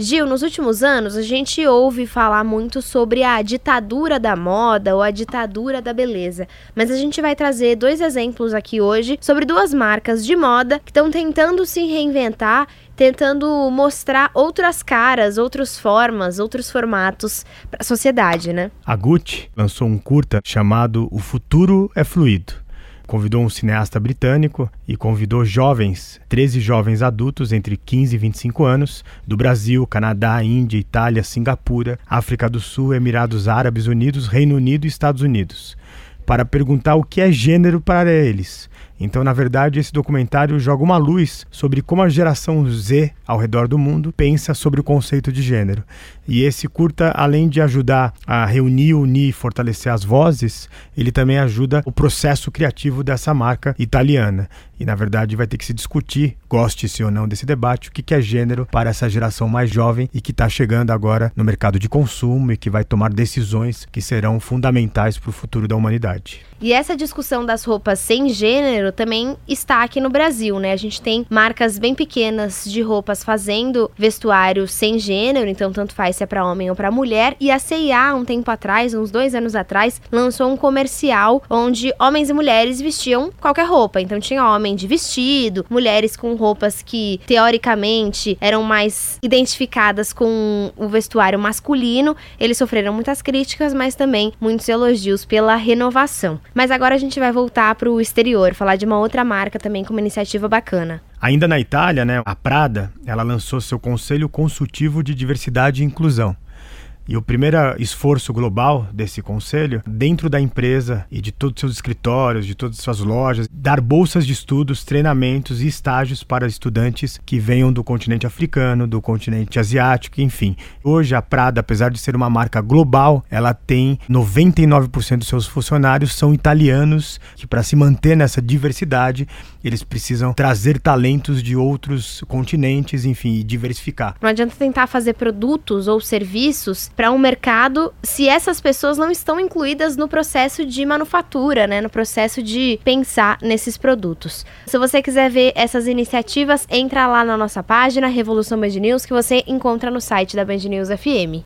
Gil, nos últimos anos a gente ouve falar muito sobre a ditadura da moda ou a ditadura da beleza, mas a gente vai trazer dois exemplos aqui hoje sobre duas marcas de moda que estão tentando se reinventar tentando mostrar outras caras, outras formas, outros formatos para a sociedade, né? A Gucci lançou um curta chamado O Futuro é Fluido convidou um cineasta britânico e convidou jovens, 13 jovens adultos entre 15 e 25 anos, do Brasil, Canadá, Índia, Itália, Singapura, África do Sul, Emirados Árabes Unidos, Reino Unido e Estados Unidos, para perguntar o que é gênero para eles. Então, na verdade, esse documentário joga uma luz sobre como a geração Z ao redor do mundo pensa sobre o conceito de gênero. E esse curta, além de ajudar a reunir, unir e fortalecer as vozes, ele também ajuda o processo criativo dessa marca italiana. E na verdade vai ter que se discutir, goste-se ou não desse debate, o que é gênero para essa geração mais jovem e que está chegando agora no mercado de consumo e que vai tomar decisões que serão fundamentais para o futuro da humanidade. E essa discussão das roupas sem gênero também está aqui no Brasil, né? A gente tem marcas bem pequenas de roupas fazendo vestuário sem gênero, então tanto faz se é para homem ou para mulher. E a CIA, um tempo atrás, uns dois anos atrás, lançou um comercial onde homens e mulheres vestiam qualquer roupa. Então tinha homem de vestido, mulheres com roupas que teoricamente eram mais identificadas com o vestuário masculino. Eles sofreram muitas críticas, mas também muitos elogios pela renovação. Mas agora a gente vai voltar para o exterior, falar de uma outra marca também com uma iniciativa bacana. Ainda na Itália, né, a Prada, ela lançou seu Conselho Consultivo de Diversidade e Inclusão. E o primeiro esforço global desse conselho, dentro da empresa e de todos os seus escritórios, de todas as suas lojas, dar bolsas de estudos, treinamentos e estágios para estudantes que venham do continente africano, do continente asiático, enfim. Hoje a Prada, apesar de ser uma marca global, ela tem 99% dos seus funcionários são italianos, que para se manter nessa diversidade, eles precisam trazer talentos de outros continentes, enfim, e diversificar. Não adianta tentar fazer produtos ou serviços para um mercado se essas pessoas não estão incluídas no processo de manufatura, né, no processo de pensar nesses produtos. Se você quiser ver essas iniciativas, entra lá na nossa página Revolução Band News que você encontra no site da Band News FM.